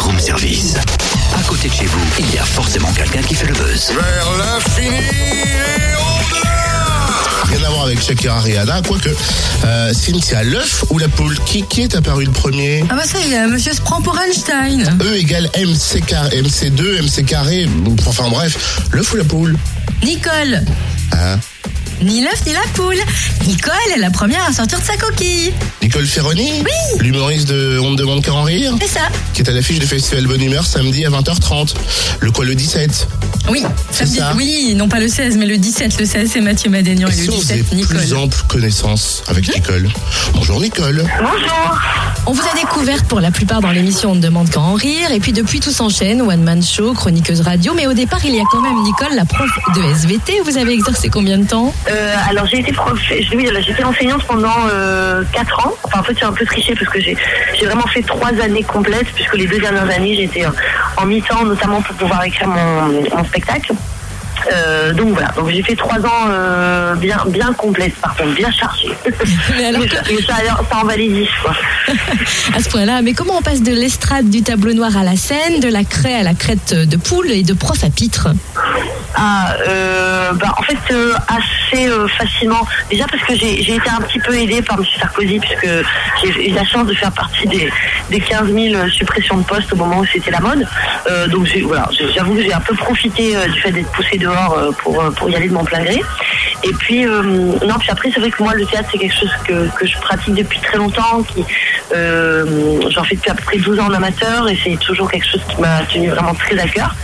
Room Service. À côté de chez vous, il y a forcément quelqu'un qui fait le buzz. Vers l'infini et au-delà Rien à voir avec Shakira Rihanna, quoique. Euh, Cynthia, l'œuf ou la poule qui, qui est apparu le premier? Ah bah ça y est, monsieur se prend pour Einstein. E égale MC carré, MC2, MC carré, enfin bref, l'œuf ou la poule? Nicole. Hein Ni l'œuf ni la poule. Nicole est la première à sortir de sa coquille. Nicole Ferroni Oui. L'humoriste de On ne demande qu'à en rire C'est ça. qui est à l'affiche du festival Bonne Humeur samedi à 20h30. Le quoi le 17 Oui, samedi. ça. Oui, non pas le 16, mais le 17. Le 16, c'est Mathieu Madénian Et et, si le on faisait 17, Nicole. plus ample connaissance avec Nicole Bonjour Nicole. Bonjour. On vous a découverte pour la plupart dans l'émission On ne demande qu'à en rire. Et puis depuis, tout s'enchaîne. One Man Show, chroniqueuse radio. Mais au départ, il y a quand même Nicole, la prof de SVT. Vous avez exercé combien de temps Euh, alors j'ai été prof, j'ai été enseignante pendant euh, 4 ans. Enfin en fait j'ai un peu triché parce que j'ai vraiment fait 3 années complètes puisque les deux dernières années j'étais euh, en mi-temps notamment pour pouvoir écrire mon spectacle. Euh, donc voilà, donc j'ai fait 3 ans euh, bien bien complètes par contre, bien chargées. Mais alors Mais ça, mais ça, alors, ça en valait 10 quoi. à ce point-là. Mais comment on passe de l'estrade du tableau noir à la scène, de la craie à la crête de poule et de prof à pitre? Ah, euh, bah, en fait, euh, assez euh, facilement. Déjà parce que j'ai été un petit peu aidée par M. Sarkozy, puisque j'ai eu la chance de faire partie des, des 15 000 suppressions de postes au moment où c'était la mode. Euh, donc voilà, j'avoue que j'ai un peu profité euh, du fait d'être poussée dehors pour, pour y aller de mon plein gré. Et puis, non, puis après, c'est vrai que moi, le théâtre, c'est quelque chose que, que je pratique depuis très longtemps. J'en fais depuis à peu près 12 ans en amateur et c'est toujours quelque chose qui m'a tenu vraiment très à cœur.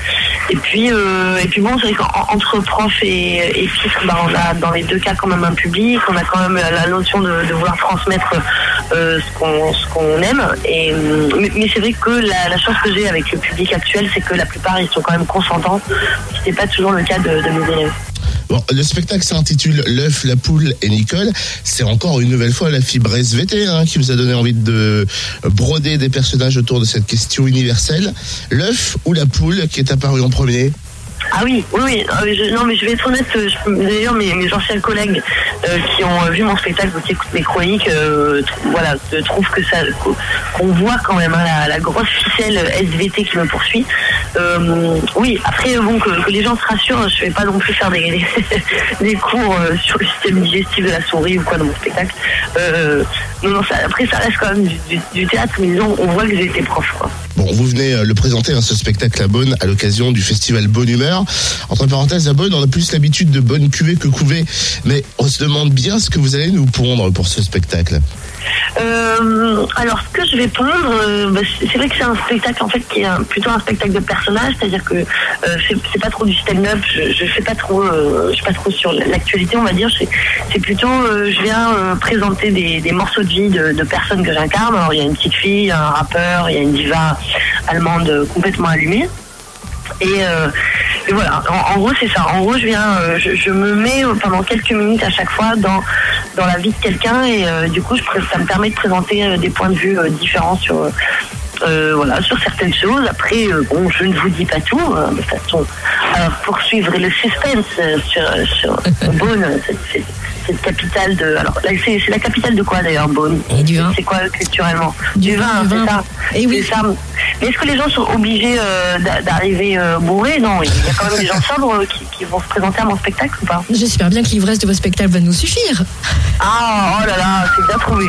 Et puis, euh, et puis bon, c'est vrai qu'entre prof et, et titre, bah, on a dans les deux cas quand même un public, on a quand même la notion de, de vouloir transmettre euh, ce qu'on aime. Et, euh, mais c'est vrai que la, la chance que j'ai avec le public actuel, c'est que la plupart, ils sont quand même consentants, ce n'est pas toujours le cas de, de mes élèves. Bon, le spectacle s'intitule L'œuf, la poule et Nicole. C'est encore une nouvelle fois la fibre SVT hein, qui vous a donné envie de broder des personnages autour de cette question universelle. L'œuf ou la poule qui est apparu en premier? Ah oui, oui, oui. Euh, je- non, mais je vais être honnête. D'ailleurs, mes, anciens collègues euh, qui ont vu mon spectacle qui écoutent mes chroniques, euh, voilà, euh, trouvent que ça, qu'o- qu'on voit quand même hein, la grosse ficelle SVT qui me poursuit. Euh, oui, après, bon, que, les gens se rassurent, je vais pas non plus faire des, cours euh, sur le système digestif de la souris ou quoi dans mon spectacle. Euh, après, ça reste quand même du, théâtre, mais disons, on voit que j'ai été prof. Bon, vous venez le présenter, hein, ce spectacle à Bonne, à l'occasion du festival Bonne Humeur. Entre parenthèses, à Bonne, on a plus l'habitude de bonne cuvée que couvée, mais on se demande bien ce que vous allez nous pondre pour ce spectacle. Euh, alors, ce que je vais pondre, euh, bah, c'est vrai que c'est un spectacle en fait qui est plutôt un spectacle de personnage, c'est-à-dire que euh, c'est pas trop du stand-up, je, je fais pas trop, je suis pas trop sur l'actualité, on va dire. C'est plutôt, je viens présenter des, morceaux de vie de, personnes que j'incarne. Alors, il y a une petite fille, un rappeur, il y a une diva allemande complètement allumée. Et voilà, en, gros c'est ça. En gros, je viens, euh, je, me mets euh, pendant quelques minutes à chaque fois dans dans la vie de quelqu'un et euh, du coup, je, ça me permet de présenter des points de vue différents sur voilà sur certaines choses. Après, bon, je ne vous dis pas tout euh, de façon à poursuivre le suspense euh, sur sur Beaune, cette, capitale de. Alors c'est la capitale de quoi d'ailleurs, Beaune? Et du vin. C'est quoi culturellement? Du vin, du c'est vin. ça. Et oui. Ça. Mais est-ce que les gens sont obligés euh, d'a- d'arriver euh, bourrés? Non, il y a quand même des gens sobres euh, qui, qui vont se présenter à mon spectacle ou pas? J'espère bien que l'ivresse de vos spectacles va nous suffire. Ah, oh là là, c'est bien trouvé.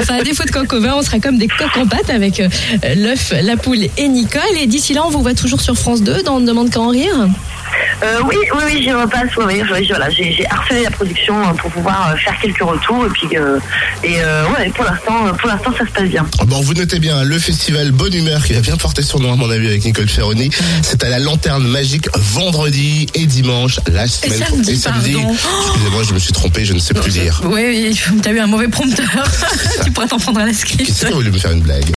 Enfin, à défaut de coq au vin, on sera comme des coqs en pâte avec euh, l'œuf, la poule et Nicole. Et d'ici là, on vous voit toujours sur France 2 dans On ne demande qu'à en Euh, oui, oui, oui, j'y repasse. Oui, oui, oui, voilà, j'ai harcelé la production euh, pour pouvoir euh, faire quelques retours et puis euh, et euh, ouais, pour l'instant, pour l'instant, ça se passe bien. Bon, vous notez bien le festival Bonne Humeur qui va bien porter son nom à mon avis avec Nicole Ferroni. C'est à la Lanterne Magique vendredi et dimanche la semaine samedi, et samedi. Excusez-moi, je me suis trompé, je ne sais plus dire. Oui, oui, t'as eu un mauvais prompteur. tu pourrais t'en prendre à la Qu'est-ce script. que vous voulez me faire une blague?